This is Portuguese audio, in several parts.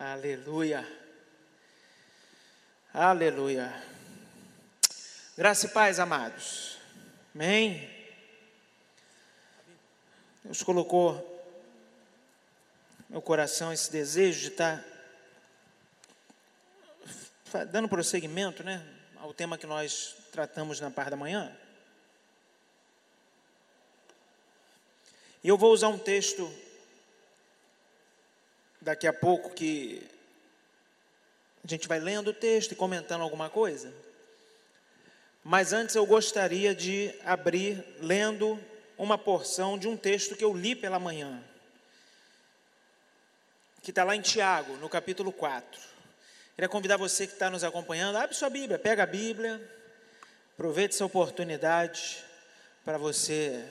Aleluia. Aleluia. Graça e paz, amados. Amém. Deus colocou no meu coração esse desejo de estar dando prosseguimento, né, ao tema que nós tratamos na parte da manhã. E eu vou usar um texto daqui a pouco que a gente vai lendo o texto e comentando alguma coisa. Mas antes eu gostaria de abrir lendo uma porção de um texto que eu li pela manhã, que está lá em Tiago, no capítulo 4. Queria convidar você que está nos acompanhando, abre sua Bíblia, pega a Bíblia, aproveite essa oportunidade para você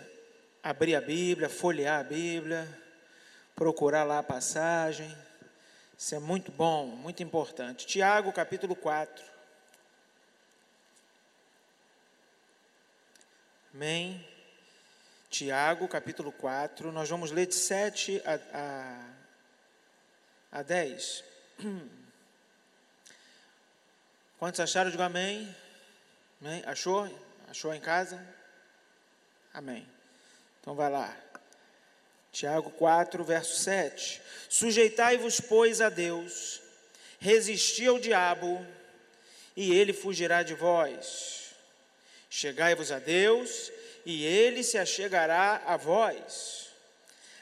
abrir a Bíblia, folhear a Bíblia procurar lá a passagem. Isso é muito bom, muito importante. Tiago, capítulo 4. Amém. Tiago, capítulo 4. Nós vamos ler de 7 a, a, a 10. Quantos acharam? Digo amém. amém. Achou? Achou em casa? Amém. Então vai lá. Tiago 4, verso 7. Sujeitai-vos, pois, a Deus, resisti ao diabo, e ele fugirá de vós. Chegai-vos a Deus, e ele se achegará a vós.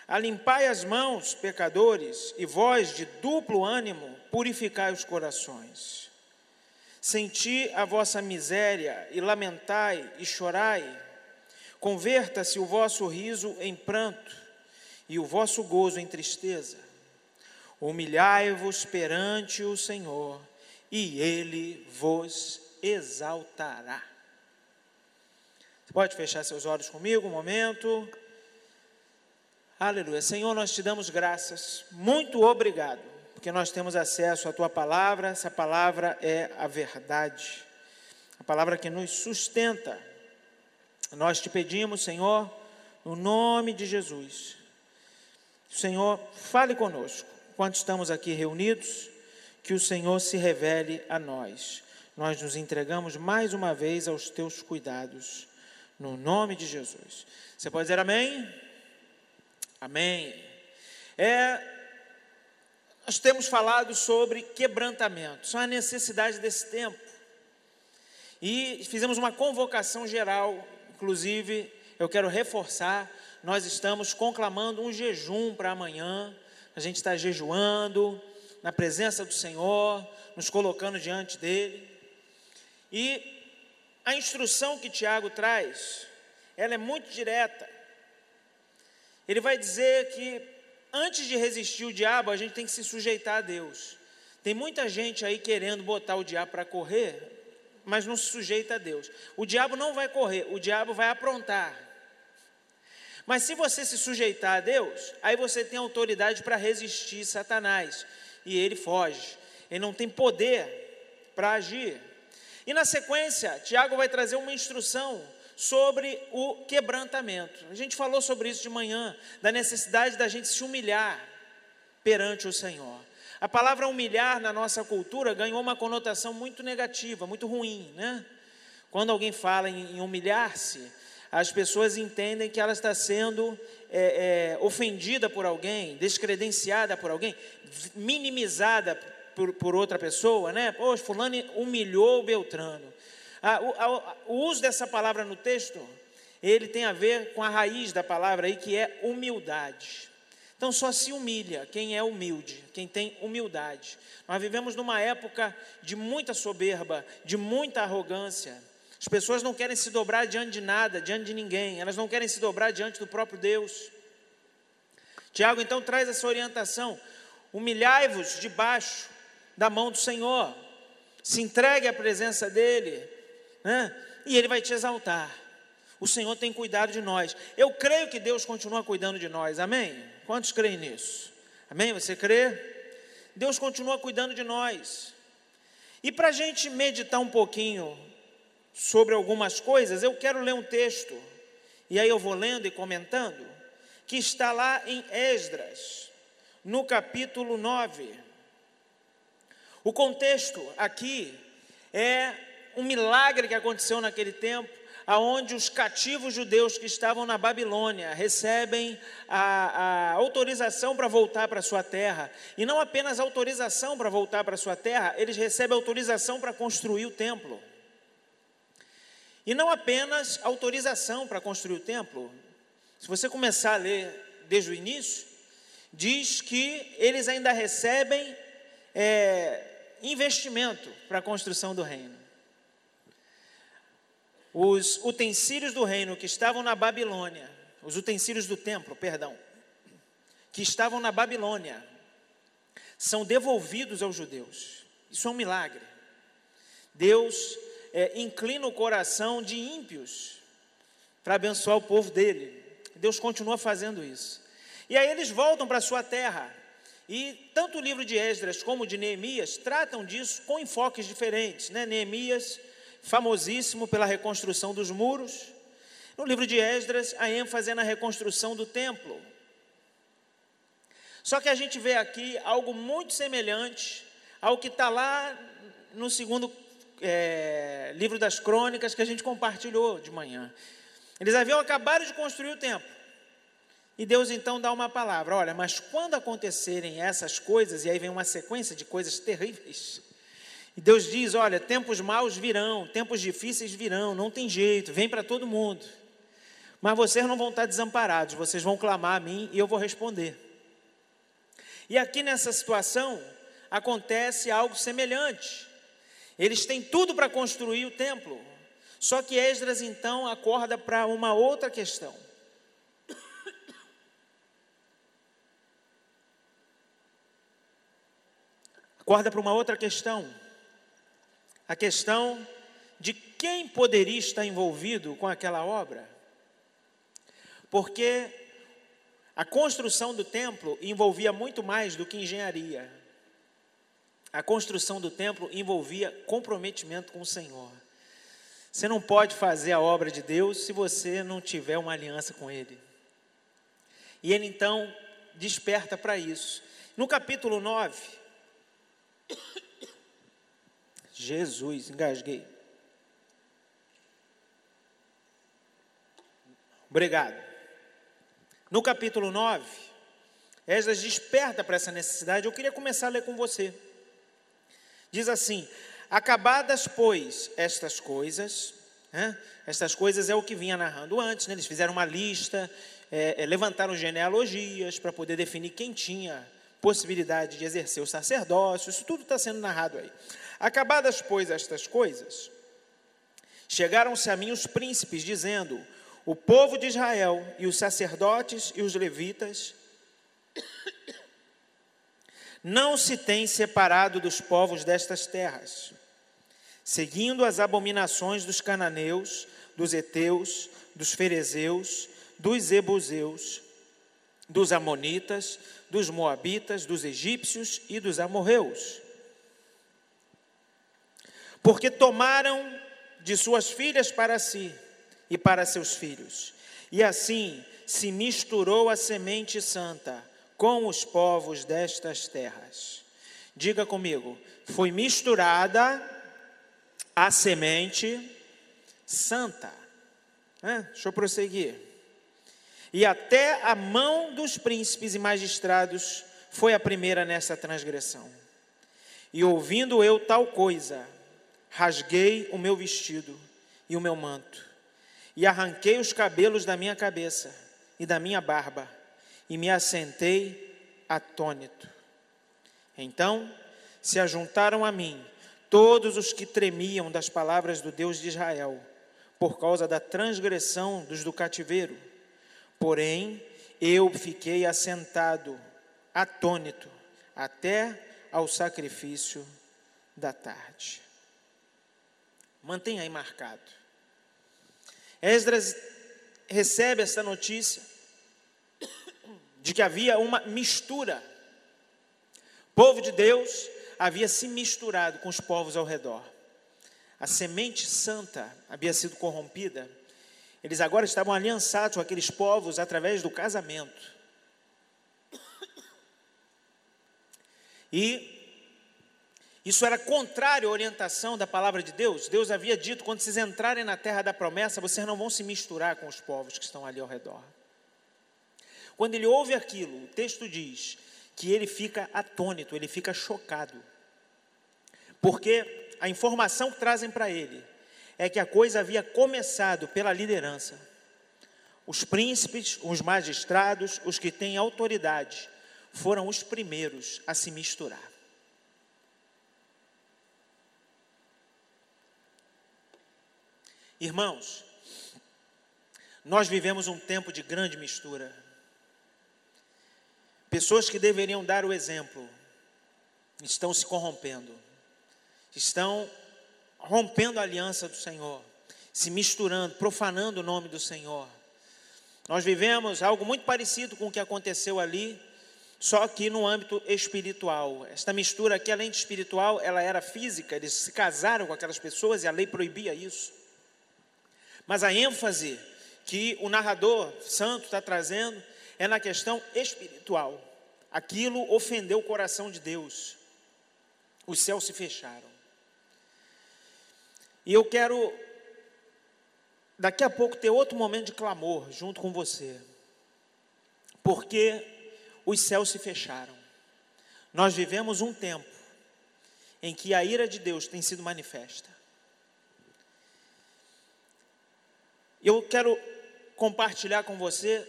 Alimpai as mãos, pecadores, e vós, de duplo ânimo, purificai os corações. Senti a vossa miséria, e lamentai e chorai. Converta-se o vosso riso em pranto e o vosso gozo em tristeza. Humilhai-vos perante o Senhor, e Ele vos exaltará. Você pode fechar seus olhos comigo um momento. Aleluia. Senhor, nós te damos graças. Muito obrigado, porque nós temos acesso à tua palavra. Essa palavra é a verdade, a palavra que nos sustenta. Nós te pedimos, Senhor, no nome de Jesus Senhor fale conosco, quando estamos aqui reunidos, que o Senhor se revele a nós. Nós nos entregamos mais uma vez aos teus cuidados, no nome de Jesus. Você pode dizer amém? Amém. É, nós temos falado sobre quebrantamento, só a necessidade desse tempo. E fizemos uma convocação geral, inclusive, eu quero reforçar nós estamos conclamando um jejum para amanhã. A gente está jejuando na presença do Senhor, nos colocando diante dele. E a instrução que Tiago traz, ela é muito direta. Ele vai dizer que antes de resistir o diabo, a gente tem que se sujeitar a Deus. Tem muita gente aí querendo botar o diabo para correr, mas não se sujeita a Deus. O diabo não vai correr, o diabo vai aprontar. Mas se você se sujeitar a Deus, aí você tem autoridade para resistir Satanás e ele foge. Ele não tem poder para agir. E na sequência, Tiago vai trazer uma instrução sobre o quebrantamento. A gente falou sobre isso de manhã, da necessidade da gente se humilhar perante o Senhor. A palavra humilhar na nossa cultura ganhou uma conotação muito negativa, muito ruim, né? Quando alguém fala em, humilhar-se, as pessoas entendem que ela está sendo é, é, ofendida por alguém, descredenciada por alguém, minimizada por, por outra pessoa, né? Poxa, fulano humilhou o Beltrano. Ah, o, a, o uso dessa palavra no texto, ele tem a ver com a raiz da palavra aí, que é humildade. Então só se humilha quem é humilde, quem tem humildade. Nós vivemos numa época de muita soberba, de muita arrogância. As pessoas não querem se dobrar diante de nada, diante de ninguém, elas não querem se dobrar diante do próprio Deus. Tiago então traz essa orientação: humilhai-vos debaixo da mão do Senhor, se entregue à presença dEle, né? e Ele vai te exaltar. O Senhor tem cuidado de nós. Eu creio que Deus continua cuidando de nós, amém? Quantos creem nisso? Amém? Você crê? Deus continua cuidando de nós. E para a gente meditar um pouquinho sobre algumas coisas, eu quero ler um texto, e aí eu vou lendo e comentando, que está lá em Esdras, no capítulo 9. O contexto aqui é um milagre que aconteceu naquele tempo, aonde os cativos judeus que estavam na Babilônia recebem a, a autorização para voltar para sua terra, e não apenas autorização para voltar para sua terra, eles recebem autorização para construir o templo. E não apenas autorização para construir o templo. Se você começar a ler desde o início, diz que eles ainda recebem é, investimento para a construção do reino. Os utensílios do reino que estavam na Babilônia, os utensílios do templo, perdão, que estavam na Babilônia, são devolvidos aos judeus. Isso é um milagre. Deus é, inclina o coração de ímpios para abençoar o povo dele. Deus continua fazendo isso. E aí eles voltam para sua terra. E tanto o livro de Esdras como o de Neemias tratam disso com enfoques diferentes. Né? Neemias famosíssimo pela reconstrução dos muros. No livro de Esdras, a ênfase é na reconstrução do templo. Só que a gente vê aqui algo muito semelhante ao que está lá no segundo é, livro das crônicas que a gente compartilhou de manhã. Eles haviam acabado de construir o templo. E Deus então dá uma palavra: olha, mas quando acontecerem essas coisas, e aí vem uma sequência de coisas terríveis, e Deus diz: olha, tempos maus virão, tempos difíceis virão, não tem jeito, vem para todo mundo. Mas vocês não vão estar desamparados, vocês vão clamar a mim e eu vou responder. E aqui nessa situação acontece algo semelhante. Eles têm tudo para construir o templo. Só que Esdras então acorda para uma outra questão. Acorda para uma outra questão a questão de quem poderia estar envolvido com aquela obra. Porque a construção do templo envolvia muito mais do que engenharia. A construção do templo envolvia comprometimento com o Senhor. Você não pode fazer a obra de Deus se você não tiver uma aliança com Ele. E ele então desperta para isso. No capítulo 9, Jesus, engasguei. Obrigado. No capítulo 9, Esdras desperta para essa necessidade. Eu queria começar a ler com você. Diz assim: Acabadas, pois, estas coisas, né? estas coisas é o que vinha narrando antes, né? eles fizeram uma lista, é, é, levantaram genealogias para poder definir quem tinha possibilidade de exercer o sacerdócio, isso tudo está sendo narrado aí. Acabadas, pois, estas coisas, chegaram-se a mim os príncipes, dizendo: O povo de Israel e os sacerdotes e os levitas não se têm separado dos povos destas terras, seguindo as abominações dos cananeus, dos heteus, dos ferezeus, dos ebuseus, dos amonitas, dos moabitas, dos egípcios e dos amorreus porque tomaram de suas filhas para si e para seus filhos. E assim se misturou a semente santa com os povos destas terras. Diga comigo, foi misturada a semente santa. Deixa eu prosseguir. E até a mão dos príncipes e magistrados foi a primeira nessa transgressão. E ouvindo eu tal coisa, rasguei o meu vestido e o meu manto, e arranquei os cabelos da minha cabeça e da minha barba, e me assentei atônito. Então se ajuntaram a mim todos os que tremiam das palavras do Deus de Israel, por causa da transgressão dos do cativeiro. Porém, eu fiquei assentado, atônito, até ao sacrifício da tarde. Mantenha aí marcado. Esdras recebe essa notícia de que havia uma mistura. O povo de Deus havia se misturado com os povos ao redor. A semente santa havia sido corrompida. Eles agora estavam aliançados com aqueles povos através do casamento. E Isso era contrário à orientação da palavra de Deus. Deus havia dito: quando vocês entrarem na terra da promessa, vocês não vão se misturar com os povos que estão ali ao redor. Quando ele ouve aquilo, o texto diz que ele fica atônito, ele fica chocado. Porque a informação que trazem para ele é que a coisa havia começado pela liderança. Os príncipes, os magistrados, os que têm autoridade, foram os primeiros a se misturar. Irmãos, nós vivemos um tempo de grande mistura. Pessoas que deveriam dar o exemplo estão se corrompendo, estão rompendo a aliança do Senhor, se misturando, profanando o nome do Senhor. Nós vivemos algo muito parecido com o que aconteceu ali, só que no âmbito espiritual. Esta mistura aqui, além de espiritual, ela era física, eles se casaram com aquelas pessoas e a lei proibia isso. Mas a ênfase que o narrador santo está trazendo é na questão espiritual. Aquilo ofendeu o coração de Deus. Os céus se fecharam. E eu quero, daqui a pouco, ter outro momento de clamor junto com você. Porque os céus se fecharam. Nós vivemos um tempo em que a ira de Deus tem sido manifesta. Eu quero compartilhar com você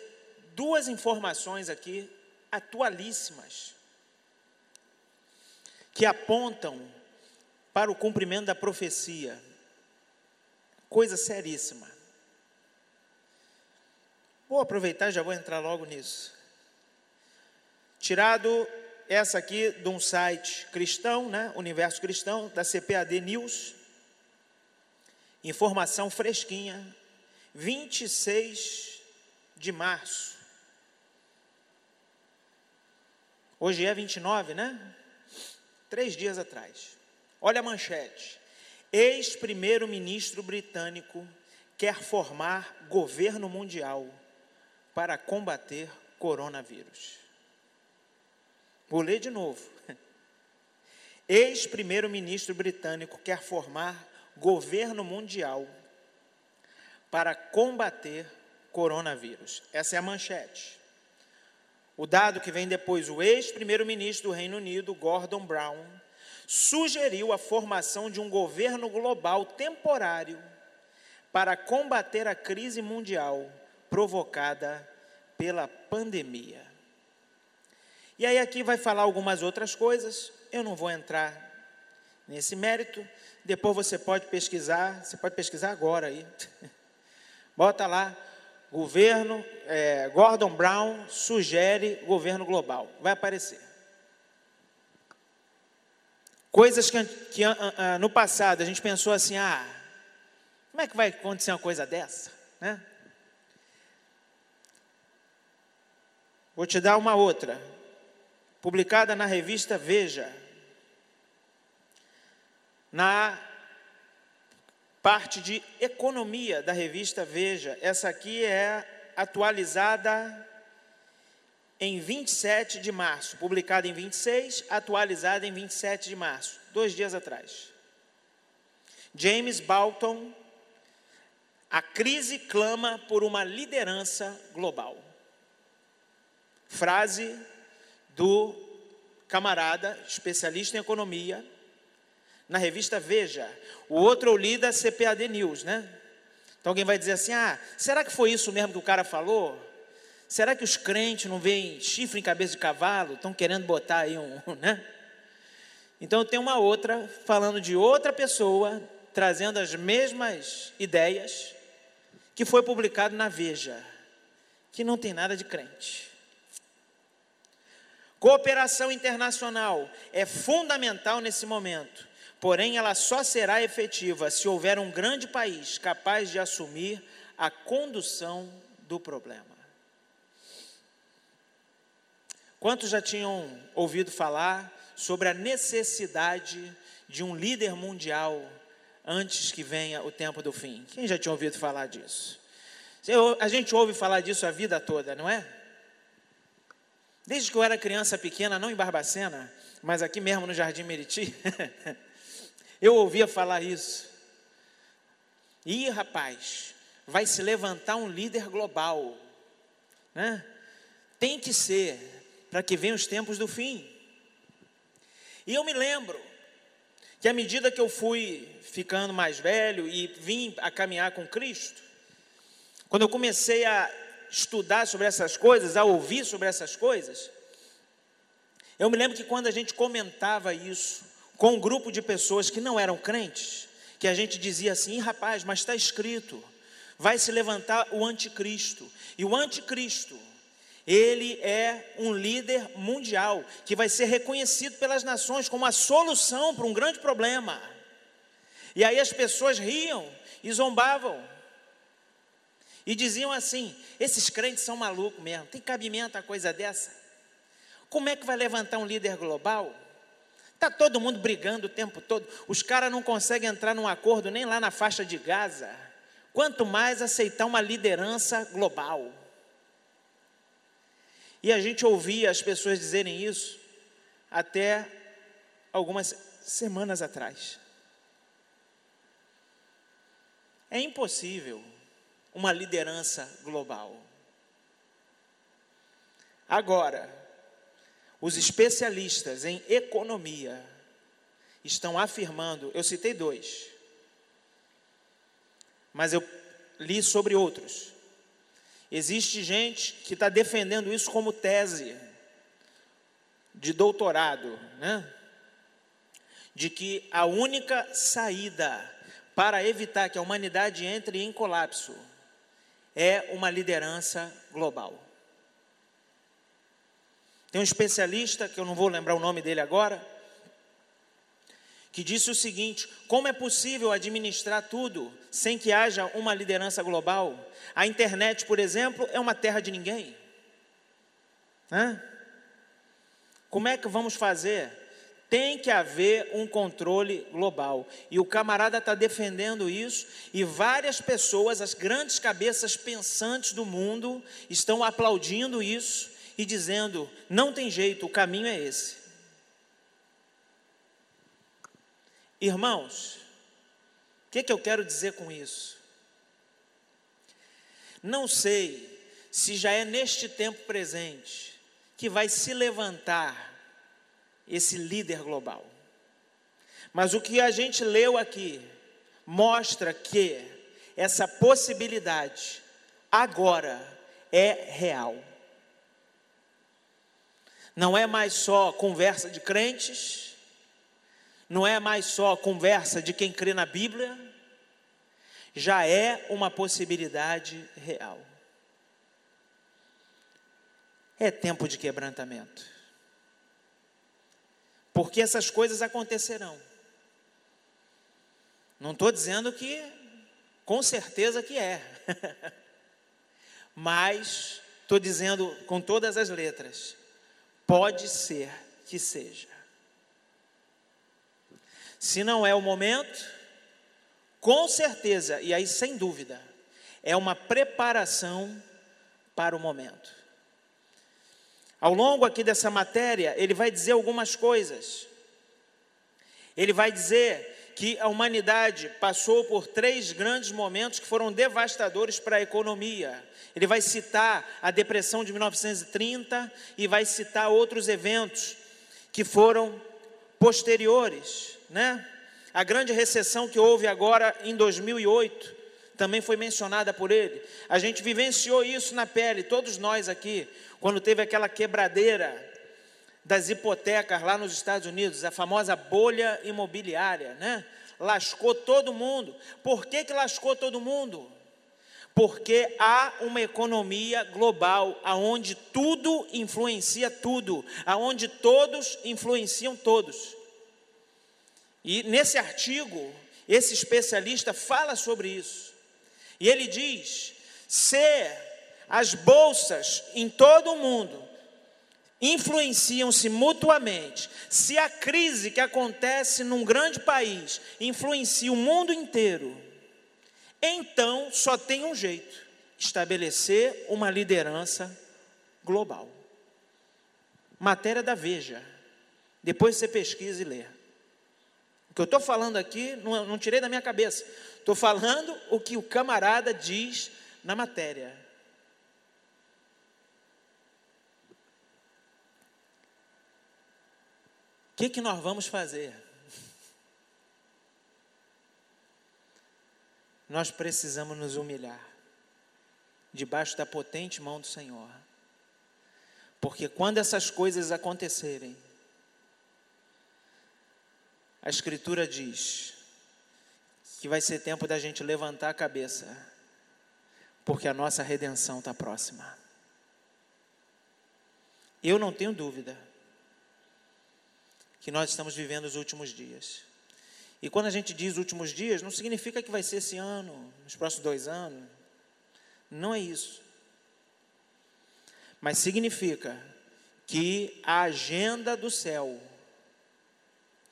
duas informações aqui atualíssimas que apontam para o cumprimento da profecia. Coisa seríssima. Vou aproveitar já vou entrar logo nisso. Tirado essa aqui de um site cristão, né, Universo Cristão, da CPAD News. Informação fresquinha, 26 de março. Hoje é 29, né? Três dias atrás. Olha a manchete. Ex-primeiro-ministro britânico quer formar governo mundial para combater coronavírus. Vou ler de novo. Ex-primeiro-ministro britânico quer formar governo mundial para combater coronavírus. Essa é a manchete. O dado que vem depois, o ex-primeiro-ministro do Reino Unido, Gordon Brown, sugeriu a formação de um governo global temporário para combater a crise mundial provocada pela pandemia. E aí aqui vai falar algumas outras coisas, eu não vou entrar nesse mérito, depois você pode pesquisar, você pode pesquisar agora aí. Bota lá, governo, é, Gordon Brown sugere governo global. Vai aparecer. Coisas que, que no passado a gente pensou assim, ah, como é que vai acontecer uma coisa dessa? Né? Vou te dar uma outra, publicada na revista Veja, na parte de economia da revista Veja. Essa aqui é atualizada em 27 de março, publicada em 26, atualizada em 27 de março, dois dias atrás. James Bolton, a crise clama por uma liderança global. Frase do camarada, especialista em economia, na revista Veja. O outro eu li da CPAD News, né? Então alguém vai dizer assim: ah, será que foi isso mesmo que o cara falou? Será que os crentes não veem chifre em cabeça de cavalo? Estão querendo botar aí um, né? Então tem uma outra falando de outra pessoa, trazendo as mesmas ideias, que foi publicado na Veja, que não tem nada de crente. Cooperação internacional é fundamental nesse momento porém ela só será efetiva se houver um grande país capaz de assumir a condução do problema. Quantos já tinham ouvido falar sobre a necessidade de um líder mundial antes que venha o tempo do fim? Quem já tinha ouvido falar disso? A gente ouve falar disso a vida toda, não é? Desde que eu era criança pequena, não em Barbacena, Mas aqui mesmo no Jardim Meriti, eu ouvia falar isso. Ih, rapaz, vai se levantar um líder global, né? Tem que ser, para que venham os tempos do fim. E eu me lembro que à medida que eu fui ficando mais velho e vim a caminhar com Cristo, quando eu comecei a estudar sobre essas coisas, a ouvir sobre essas coisas, eu me lembro que quando a gente comentava isso com um grupo de pessoas que não eram crentes, que a gente dizia assim: rapaz, mas está escrito, vai se levantar o anticristo, e o anticristo, ele é um líder mundial que vai ser reconhecido pelas nações como a solução para um grande problema. E aí as pessoas riam e zombavam. E diziam assim: esses crentes são malucos mesmo, tem cabimento a coisa dessa? Como é que vai levantar um líder global? Está todo mundo brigando o tempo todo, os caras não conseguem entrar num acordo nem lá na faixa de Gaza, quanto mais aceitar uma liderança global. E a gente ouvia as pessoas dizerem isso até algumas semanas atrás. É impossível uma liderança global. Agora, os especialistas em economia estão afirmando, eu citei dois, mas eu li sobre outros. Existe gente que está defendendo isso como tese de doutorado, né? De que a única saída para evitar que a humanidade entre em colapso é uma liderança global. Tem um especialista, que eu não vou lembrar o nome dele agora, que disse o seguinte: como é possível administrar tudo sem que haja uma liderança global? A internet, por exemplo, é uma terra de ninguém. Hã? Como é que vamos fazer? Tem que haver um controle global. E o camarada está defendendo isso, e várias pessoas, as grandes cabeças pensantes do mundo, estão aplaudindo isso e dizendo: não tem jeito, o caminho é esse. Irmãos, o que, que eu quero dizer com isso? Não sei se já é neste tempo presente que vai se levantar esse líder global. Mas o que a gente leu aqui mostra que essa possibilidade agora é real. Não é mais só conversa de crentes, não é mais só conversa de quem crê na Bíblia, já é uma possibilidade real. É tempo de quebrantamento porque essas coisas acontecerão. Não estou dizendo que, com certeza que é, mas estou dizendo com todas as letras: pode ser que seja. Se não é o momento, com certeza, e aí sem dúvida, é uma preparação para o momento. Ao longo aqui dessa matéria, ele vai dizer algumas coisas. Ele vai dizer que a humanidade passou por três grandes momentos que foram devastadores para a economia. Ele vai citar a depressão de 1930 e vai citar outros eventos que foram posteriores, né? A grande recessão que houve agora em 2008 também foi mencionada por ele. A gente vivenciou isso na pele, todos nós aqui, quando teve aquela quebradeira das hipotecas lá nos Estados Unidos, a famosa bolha imobiliária, né? Lascou todo mundo. Por que, que lascou todo mundo? Porque há uma economia global, aonde tudo influencia tudo, aonde todos influenciam todos. E nesse artigo, esse especialista fala sobre isso. E ele diz: se as bolsas em todo o mundo influenciam-se mutuamente, se a crise que acontece num grande país influencia o mundo inteiro, então só tem um jeito: estabelecer uma liderança global. Matéria da Veja, Depois você pesquisa e lê. O que eu estou falando aqui, não, não tirei da minha cabeça. Estou falando o que o camarada diz na matéria. O que, que nós vamos fazer? Nós precisamos nos humilhar debaixo da potente mão do Senhor. Porque quando essas coisas acontecerem, a Escritura diz que vai ser tempo da gente levantar a cabeça, porque a nossa redenção está próxima. Eu não tenho dúvida que nós estamos vivendo os últimos dias. E quando a gente diz últimos dias, não significa que vai ser esse ano, nos próximos dois anos. Não é isso mas significa que a agenda do céu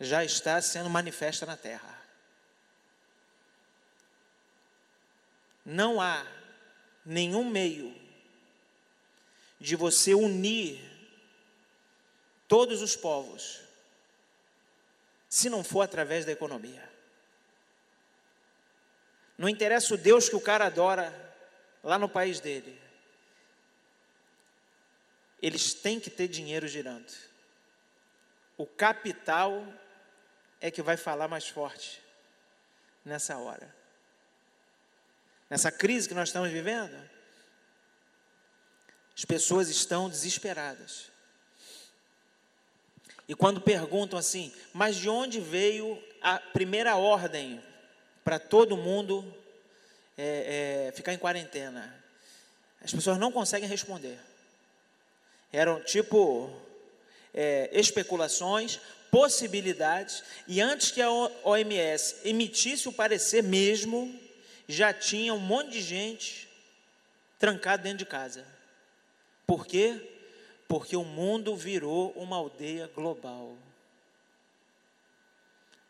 já está sendo manifesta na terra. Não há nenhum meio de você unir todos os povos, se não for através da economia. Não interessa o Deus que o cara adora lá no país dele eles têm que ter dinheiro girando. O capital é que vai falar mais forte nessa hora. Nessa crise que nós estamos vivendo, as pessoas estão desesperadas. E quando perguntam assim, mas de onde veio a primeira ordem para todo mundo é, é, ficar em quarentena? As pessoas não conseguem responder. Eram tipo é, especulações, possibilidades, e antes que a OMS emitisse o parecer mesmo, já tinha um monte de gente trancada dentro de casa. Por quê? Porque o mundo virou uma aldeia global.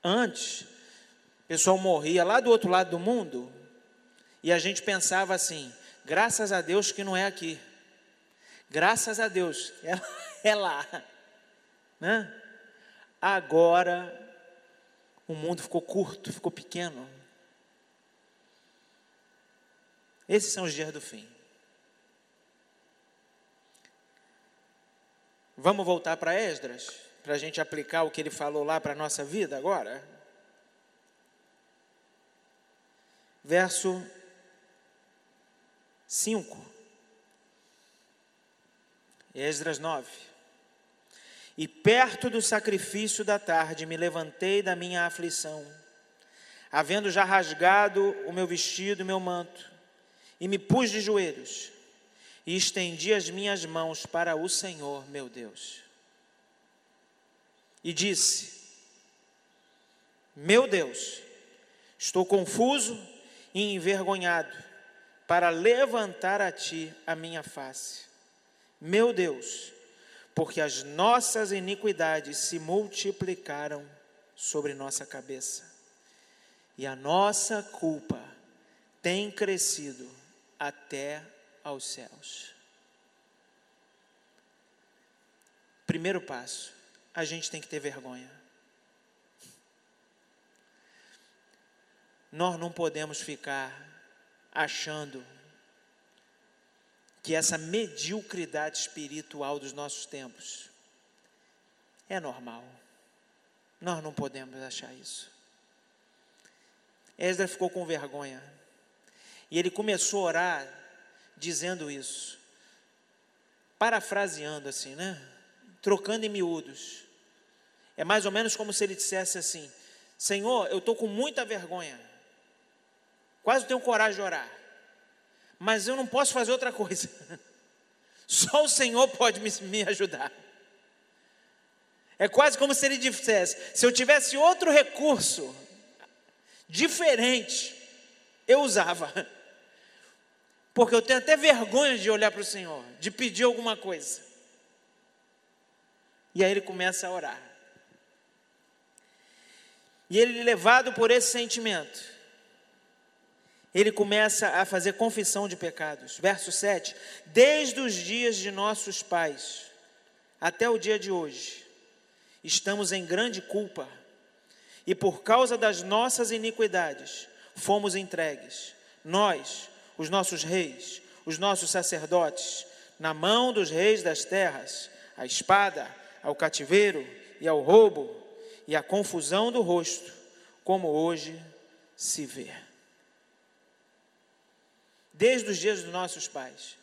Antes, o pessoal morria lá do outro lado do mundo, e a gente pensava assim: graças a Deus que não é aqui. Graças a Deus, é, é lá. Né? Agora, o mundo ficou curto, ficou pequeno. Esses são os dias do fim. Vamos voltar para Esdras, para a gente aplicar o que ele falou lá para a nossa vida agora? Verso 5. Esdras 9. E perto do sacrifício da tarde me levantei da minha aflição, havendo já rasgado o meu vestido e meu manto, e me pus de joelhos, e estendi as minhas mãos para o Senhor, meu Deus. E disse: Meu Deus, estou confuso e envergonhado para levantar a ti a minha face meu Deus, porque as nossas iniquidades se multiplicaram sobre nossa cabeça, e a nossa culpa tem crescido até aos céus. Primeiro passo, a gente tem que ter vergonha. Nós não podemos ficar achando que essa mediocridade espiritual dos nossos tempos é normal. Nós não podemos achar isso. Esdras ficou com vergonha. E ele começou a orar dizendo isso. Parafraseando assim, né? Trocando em miúdos. É mais ou menos como se ele dissesse assim: Senhor, eu estou com muita vergonha. Quase tenho coragem de orar mas eu não posso fazer outra coisa. Só o Senhor pode me, me ajudar. É quase como se ele dissesse: se eu tivesse outro recurso diferente, eu usava. Porque eu tenho até vergonha de olhar para o Senhor, de pedir alguma coisa. E aí ele começa a orar. E ele, levado por esse sentimento, ele começa a fazer confissão de pecados. Verso 7: Desde os dias de nossos pais até o dia de hoje, estamos em grande culpa, e por causa das nossas iniquidades fomos entregues, nós, os nossos reis, os nossos sacerdotes, na mão dos reis das terras, a espada, ao cativeiro e ao roubo, e à confusão do rosto, como hoje se vê. Desde os dias dos nossos pais.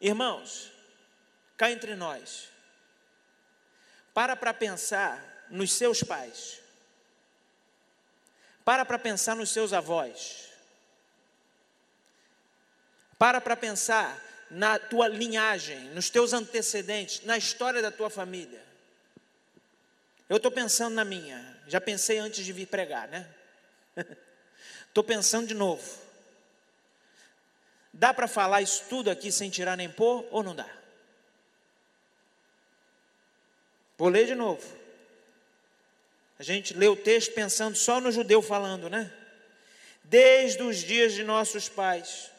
Irmãos, cá entre nós, para para pensar nos seus pais. Para para pensar nos seus avós. Para para pensar na tua linhagem, nos teus antecedentes, na história da tua família. Eu estou pensando na minha, já pensei antes de vir pregar, né? Estou pensando de novo. Dá para falar isso tudo aqui sem tirar nem pôr ou não dá? Vou ler de novo. A gente lê o texto pensando só no judeu falando, né? Desde os dias de nossos pais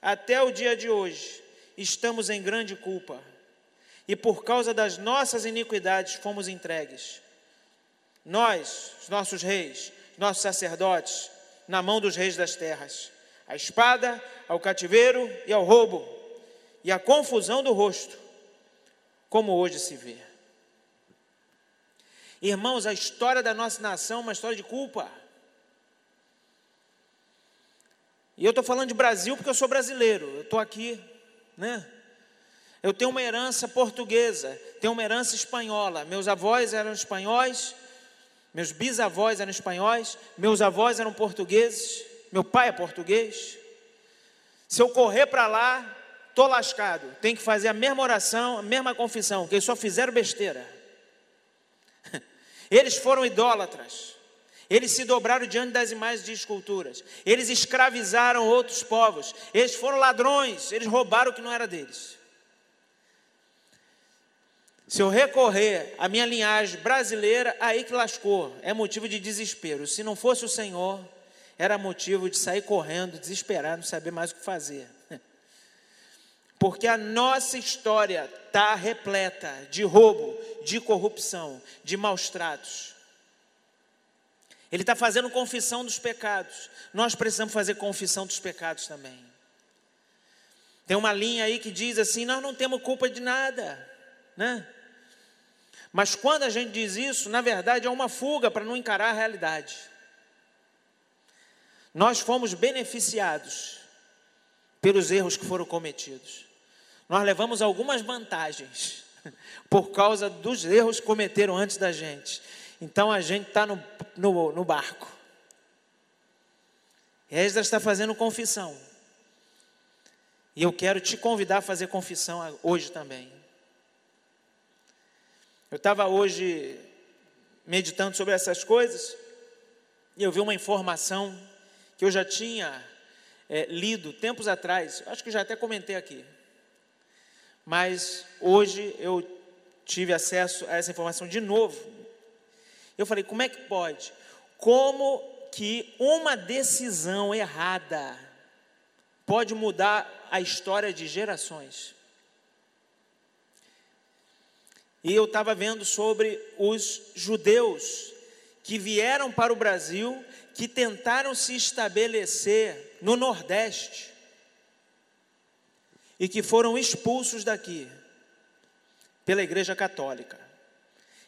até o dia de hoje, estamos em grande culpa, e por causa das nossas iniquidades fomos entregues. Nós, os nossos reis, nossos sacerdotes, na mão dos reis das terras, a espada, ao cativeiro e ao roubo, e a confusão do rosto, como hoje se vê. Irmãos, a história da nossa nação é uma história de culpa. E eu estou falando de Brasil porque eu sou brasileiro, eu estou aqui, né? Eu tenho uma herança portuguesa, tenho uma herança espanhola. Meus avós eram espanhóis, meus bisavós eram espanhóis, meus avós eram portugueses, meu pai é português. Se eu correr para lá, estou lascado. Tem que fazer a mesma oração, a mesma confissão, que eles só fizeram besteira. Eles foram idólatras. Eles se dobraram diante das imagens de esculturas. Eles escravizaram outros povos. Eles foram ladrões. Eles roubaram o que não era deles. Se eu recorrer à minha linhagem brasileira, aí que lascou. É motivo de desespero. Se não fosse o Senhor, era motivo de sair correndo, desesperado, não saber mais o que fazer. Porque a nossa história está repleta de roubo, de corrupção, de maus tratos. Ele está fazendo confissão dos pecados. Nós precisamos fazer confissão dos pecados também. Tem uma linha aí que diz assim: nós não temos culpa de nada, né? Mas quando a gente diz isso, na verdade é uma fuga para não encarar a realidade. Nós fomos beneficiados pelos erros que foram cometidos nós levamos algumas vantagens por causa dos erros que cometeram antes da gente. Então a gente está no, no, no, barco. Esdras está fazendo confissão. E eu quero te convidar a fazer confissão hoje também. Eu estava hoje meditando sobre essas coisas e eu vi uma informação que eu já tinha é, lido tempos atrás, acho que já até comentei aqui mas hoje eu tive acesso a essa informação de novo. Eu falei, como é que pode? Como que uma decisão errada pode mudar a história de gerações? E eu estava vendo sobre os judeus que vieram para o Brasil, que tentaram se estabelecer no Nordeste e que foram expulsos daqui pela Igreja Católica.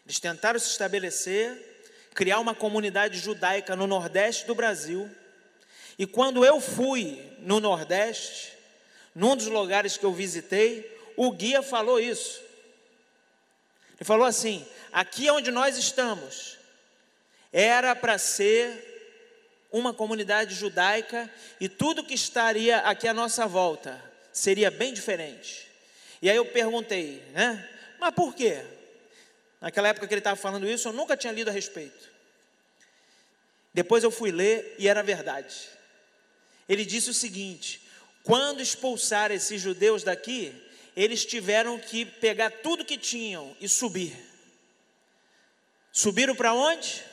Eles tentaram se estabelecer, criar uma comunidade judaica no Nordeste do Brasil. E quando eu fui no Nordeste, num dos lugares que eu visitei, o guia falou isso. Ele falou assim: aqui onde nós estamos, era para ser uma comunidade judaica e tudo que estaria aqui à nossa volta seria bem diferente. E aí eu perguntei, né? Mas por quê? Naquela época que ele estava falando isso, eu nunca tinha lido a respeito. Depois eu fui ler e era verdade. Ele disse o seguinte: quando expulsar esses judeus daqui, eles tiveram que pegar tudo que tinham e subir. Subiram para onde?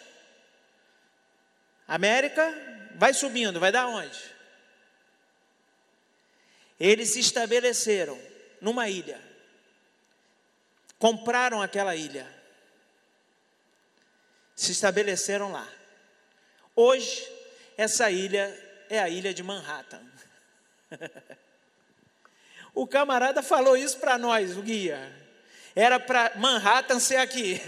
América, vai subindo, vai dar onde? Eles se estabeleceram numa ilha, compraram aquela ilha, se estabeleceram lá. Hoje, essa ilha é a ilha de Manhattan. o camarada falou isso para nós, o guia. Era para Manhattan ser aqui.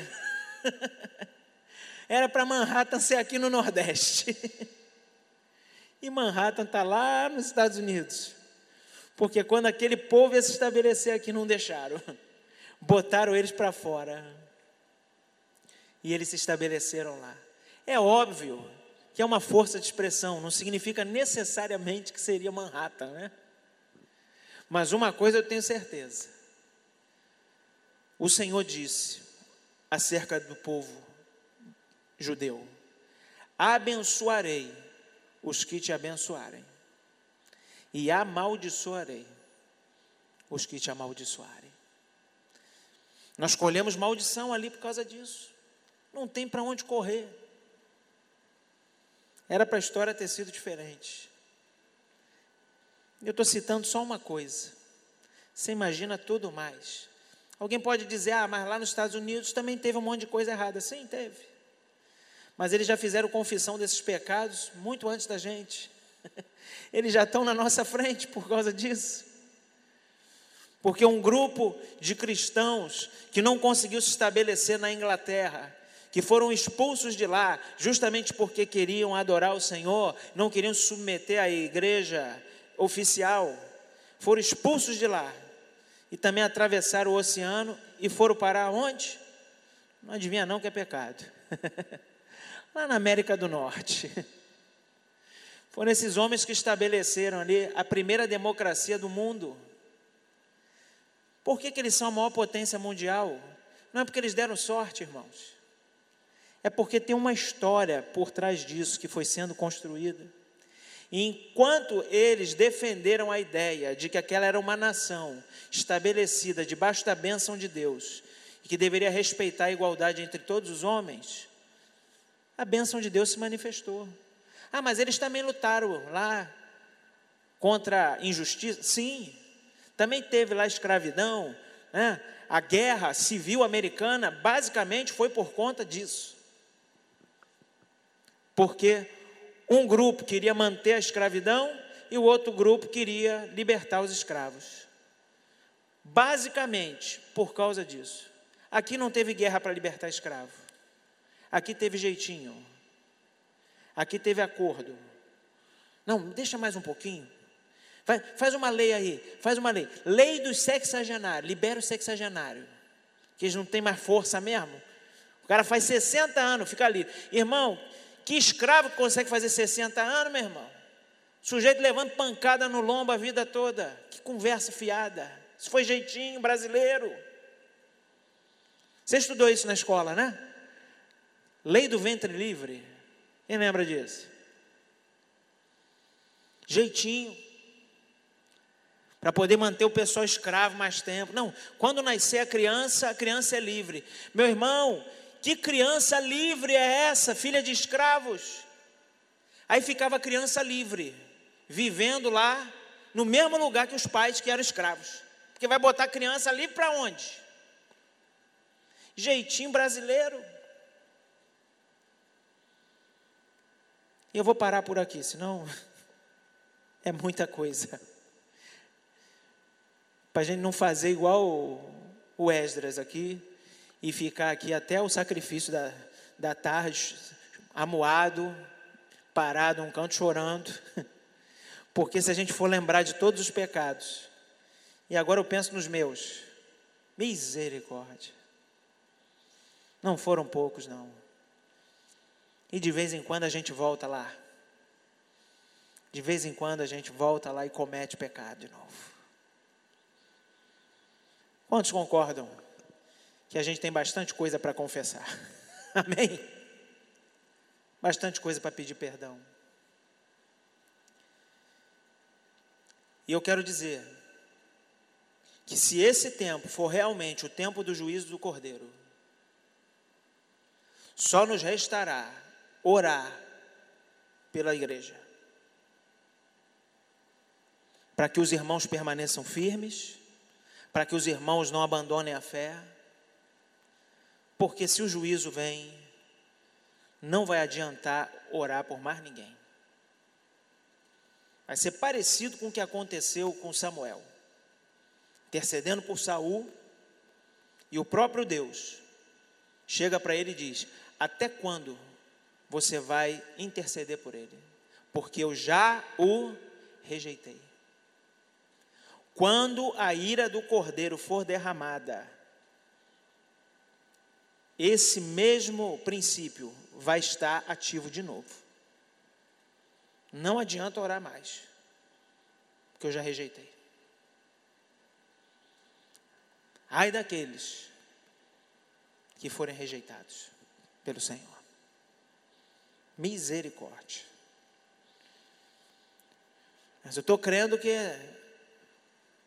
Era para Manhattan ser aqui no Nordeste. e Manhattan está lá nos Estados Unidos. Porque quando aquele povo ia se estabelecer aqui, não deixaram. Botaram eles para fora. E eles se estabeleceram lá. É óbvio que é uma força de expressão, não significa necessariamente que seria Manhattan, né? Mas uma coisa eu tenho certeza. O Senhor disse acerca do povo judeu: Abençoarei os que te abençoarem, e amaldiçoarei os que te amaldiçoarem. Nós colhemos maldição ali por causa disso. Não tem para onde correr. Era para a história ter sido diferente. Eu estou citando só uma coisa. Você imagina tudo mais. Alguém pode dizer, ah, mas lá nos Estados Unidos também teve um monte de coisa errada. Sim, teve. Mas eles já fizeram confissão desses pecados muito antes da gente. Eles já estão na nossa frente por causa disso. Porque um grupo de cristãos que não conseguiu se estabelecer na Inglaterra, que foram expulsos de lá, justamente porque queriam adorar o Senhor, não queriam submeter à igreja oficial, foram expulsos de lá e também atravessaram o oceano e foram parar onde? Não adivinha não que é pecado. lá na América do Norte. Foram esses homens que estabeleceram ali a primeira democracia do mundo. Por que, que eles são a maior potência mundial? Não é porque eles deram sorte, irmãos. É porque tem uma história por trás disso que foi sendo construída. E enquanto eles defenderam a ideia de que aquela era uma nação estabelecida debaixo da bênção de Deus e que deveria respeitar a igualdade entre todos os homens, a bênção de Deus se manifestou. Ah, mas eles também lutaram lá contra a injustiça? Sim. Também teve lá escravidão, né? A guerra civil americana basicamente foi por conta disso. Porque um grupo queria manter a escravidão e o outro grupo queria libertar os escravos. Basicamente, por causa disso. Aqui não teve guerra para libertar escravo. Aqui teve jeitinho. Aqui teve acordo. Não, deixa mais um pouquinho. Faz, faz uma lei aí, faz uma lei. Lei dos sexagenários, libera o sexagenário. Que eles não têm mais força mesmo. O cara faz 60 anos, fica ali. Irmão, que escravo consegue fazer 60 anos, meu irmão? Sujeito levando pancada no lombo a vida toda. Que conversa fiada. Isso foi jeitinho brasileiro. Você estudou isso na escola, né? Lei do ventre livre. Quem lembra disso? Jeitinho. Para poder manter o pessoal escravo mais tempo. Não, quando nascer a criança, a criança é livre. Meu irmão, que criança livre é essa, filha de escravos? Aí ficava a criança livre, vivendo lá no mesmo lugar que os pais que eram escravos. Porque vai botar a criança livre para onde? Jeitinho brasileiro. E eu vou parar por aqui, senão é muita coisa. Para a gente não fazer igual o Esdras aqui e ficar aqui até o sacrifício da, da tarde, amuado, parado, um canto chorando. Porque se a gente for lembrar de todos os pecados, e agora eu penso nos meus, misericórdia. Não foram poucos, não. E de vez em quando a gente volta lá. De vez em quando a gente volta lá e comete pecado de novo. Quantos concordam que a gente tem bastante coisa para confessar? Amém? Bastante coisa para pedir perdão. E eu quero dizer que se esse tempo for realmente o tempo do juízo do Cordeiro, só nos restará orar pela igreja. Para que os irmãos permaneçam firmes, para que os irmãos não abandonem a fé, porque se o juízo vem, não vai adiantar orar por mais ninguém. Vai ser parecido com o que aconteceu com Samuel, intercedendo por Saul, e o próprio Deus chega para ele e diz: Até quando você vai interceder por ele? Porque eu já o rejeitei. Quando a ira do cordeiro for derramada, esse mesmo princípio vai estar ativo de novo. Não adianta orar mais, porque eu já rejeitei. Ai daqueles que forem rejeitados pelo Senhor. Misericórdia. Mas eu estou crendo que,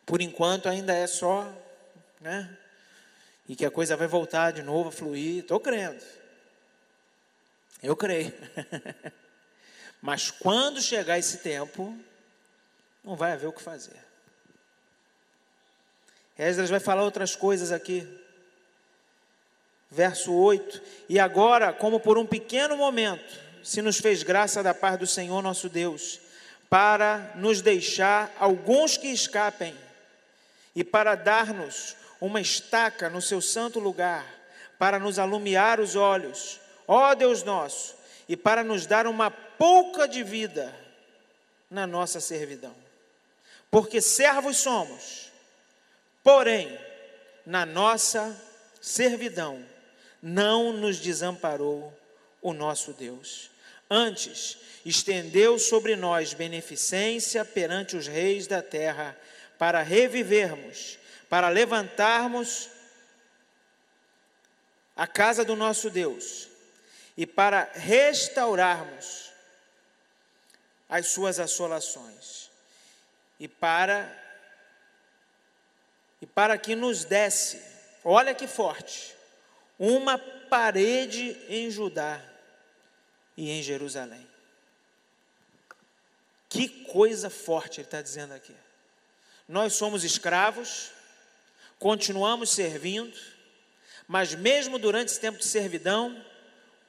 por enquanto, ainda é só, né? E que a coisa vai voltar de novo a fluir. Estou crendo. Eu creio. Mas quando chegar esse tempo, não vai haver o que fazer. Esdras vai falar outras coisas aqui. Verso 8: E agora, como por um pequeno momento, se nos fez graça da paz do Senhor nosso Deus, para nos deixar alguns que escapem, e para dar-nos uma estaca no seu santo lugar, para nos alumiar os olhos, ó Deus nosso, e para nos dar uma pouca de vida na nossa servidão. Porque servos somos, porém, na nossa servidão, não nos desamparou o nosso Deus. Antes, estendeu sobre nós beneficência perante os reis da terra, para revivermos, para levantarmos a casa do nosso Deus e para restaurarmos as suas assolações e para e para que nos desse, olha que forte, uma parede em Judá e em Jerusalém. Que coisa forte ele está dizendo aqui. Nós somos escravos, continuamos servindo, mas mesmo durante esse tempo de servidão,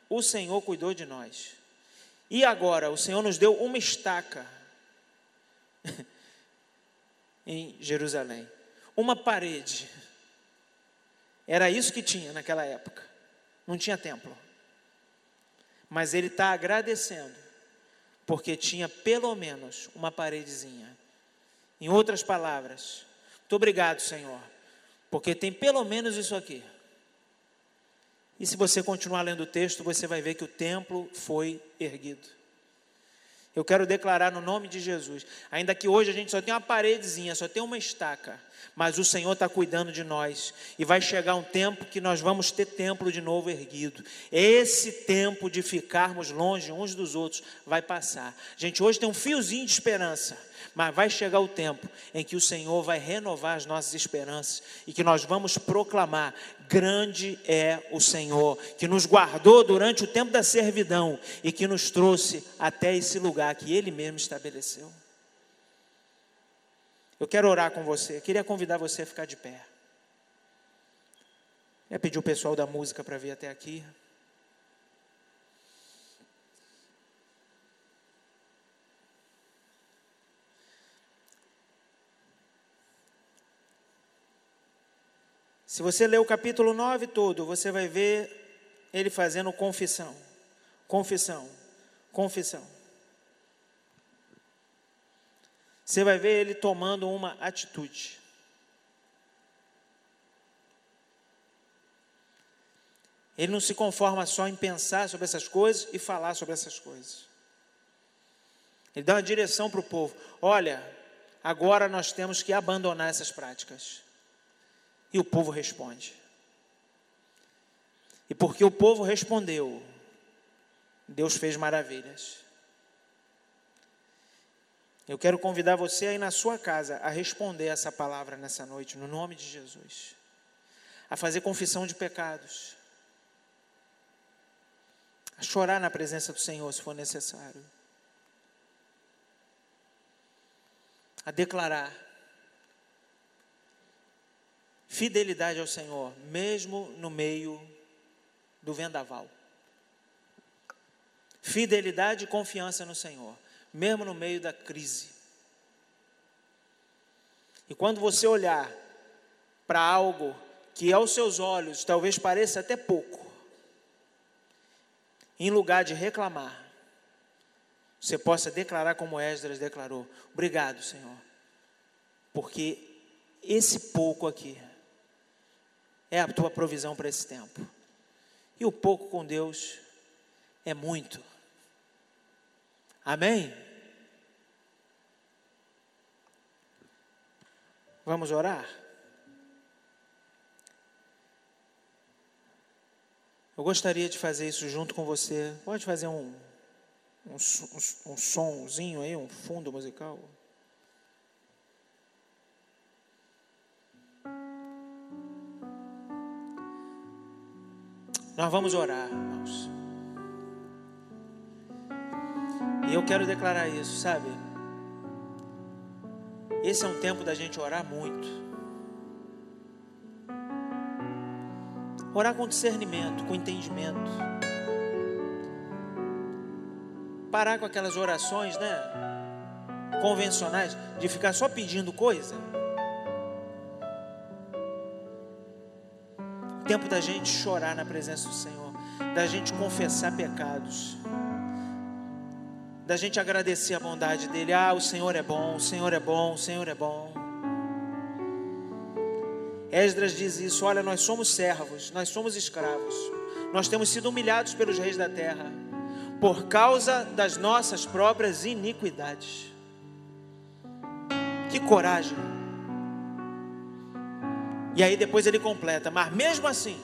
o Senhor cuidou de nós. E agora, o Senhor nos deu uma estaca em Jerusalém, uma parede. Era isso que tinha naquela época. Não tinha templo. Mas ele está agradecendo, porque tinha pelo menos uma paredezinha. Em outras palavras, muito obrigado, Senhor, porque tem pelo menos isso aqui. E se você continuar lendo o texto, você vai ver que o templo foi erguido. Eu quero declarar no nome de Jesus, ainda que hoje a gente só tem uma paredezinha, só tem uma estaca, mas o Senhor está cuidando de nós, e vai chegar um tempo que nós vamos ter templo de novo erguido. Esse tempo de ficarmos longe uns dos outros vai passar. Gente, hoje tem um fiozinho de esperança, mas vai chegar o tempo em que o Senhor vai renovar as nossas esperanças e que nós vamos proclamar: grande é o Senhor, que nos guardou durante o tempo da servidão e que nos trouxe até esse lugar que Ele mesmo estabeleceu. Eu quero orar com você, queria convidar você a ficar de pé. Eu pedir o pessoal da música para vir até aqui. Se você ler o capítulo 9 todo, você vai ver ele fazendo confissão, confissão, confissão. Você vai ver ele tomando uma atitude. Ele não se conforma só em pensar sobre essas coisas e falar sobre essas coisas. Ele dá uma direção para o povo: olha, agora nós temos que abandonar essas práticas. E o povo responde. E porque o povo respondeu, Deus fez maravilhas. Eu quero convidar você aí na sua casa a responder essa palavra nessa noite, no nome de Jesus. A fazer confissão de pecados. A chorar na presença do Senhor, se for necessário. A declarar fidelidade ao Senhor, mesmo no meio do vendaval. fidelidade e confiança no Senhor, mesmo no meio da crise. E quando você olhar para algo que aos seus olhos talvez pareça até pouco, em lugar de reclamar, você possa declarar como Esdras declarou: Obrigado, Senhor, porque esse pouco aqui é a tua provisão para esse tempo. E o pouco com Deus é muito. Amém? Vamos orar? Eu gostaria de fazer isso junto com você. Pode fazer um, um, um, um sonzinho aí, um fundo musical? Nós vamos orar, irmãos. E eu quero declarar isso, sabe? Esse é um tempo da gente orar muito. Orar com discernimento, com entendimento. Parar com aquelas orações, né? Convencionais, de ficar só pedindo coisa. Tempo da gente chorar na presença do Senhor, da gente confessar pecados, da gente agradecer a bondade dEle. Ah, o Senhor é bom, o Senhor é bom, o Senhor é bom. Esdras diz isso: olha, nós somos servos, nós somos escravos, nós temos sido humilhados pelos reis da terra, por causa das nossas próprias iniquidades. Que coragem! E aí depois ele completa: Mas mesmo assim,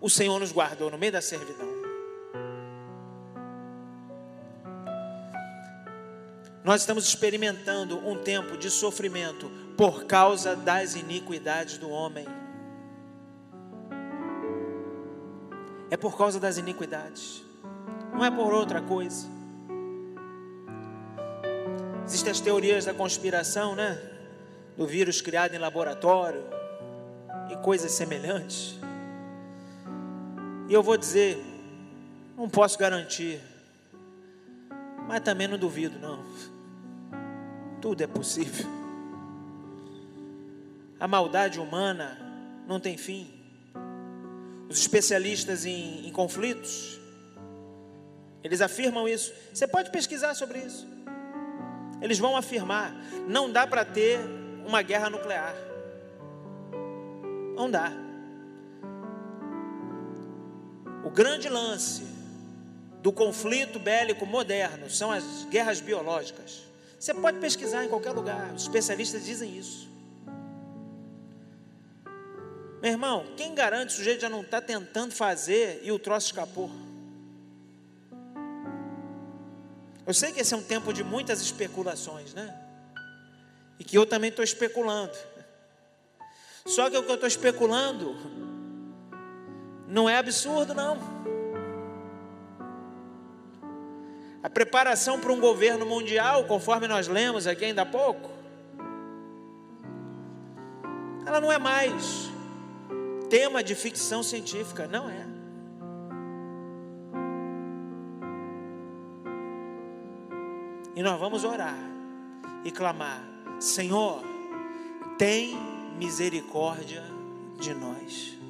o Senhor nos guardou no meio da servidão. Nós estamos experimentando um tempo de sofrimento por causa das iniquidades do homem. É por causa das iniquidades, não é por outra coisa. Existem as teorias da conspiração, né? Do vírus criado em laboratório, e coisas semelhantes. E eu vou dizer, não posso garantir, mas também não duvido, não. Tudo é possível. A maldade humana não tem fim. Os especialistas em, em conflitos, eles afirmam isso. Você pode pesquisar sobre isso. Eles vão afirmar: não dá para ter uma guerra nuclear. Não dá. O grande lance do conflito bélico moderno são as guerras biológicas. Você pode pesquisar em qualquer lugar, os especialistas dizem isso. Meu irmão, quem garante o sujeito já não está tentando fazer e o troço escapou? Eu sei que esse é um tempo de muitas especulações, né? E que eu também estou especulando. Só que o que eu estou especulando não é absurdo, não. A preparação para um governo mundial, conforme nós lemos aqui ainda há pouco, ela não é mais tema de ficção científica, não é. E nós vamos orar e clamar: Senhor, tem misericórdia de nós.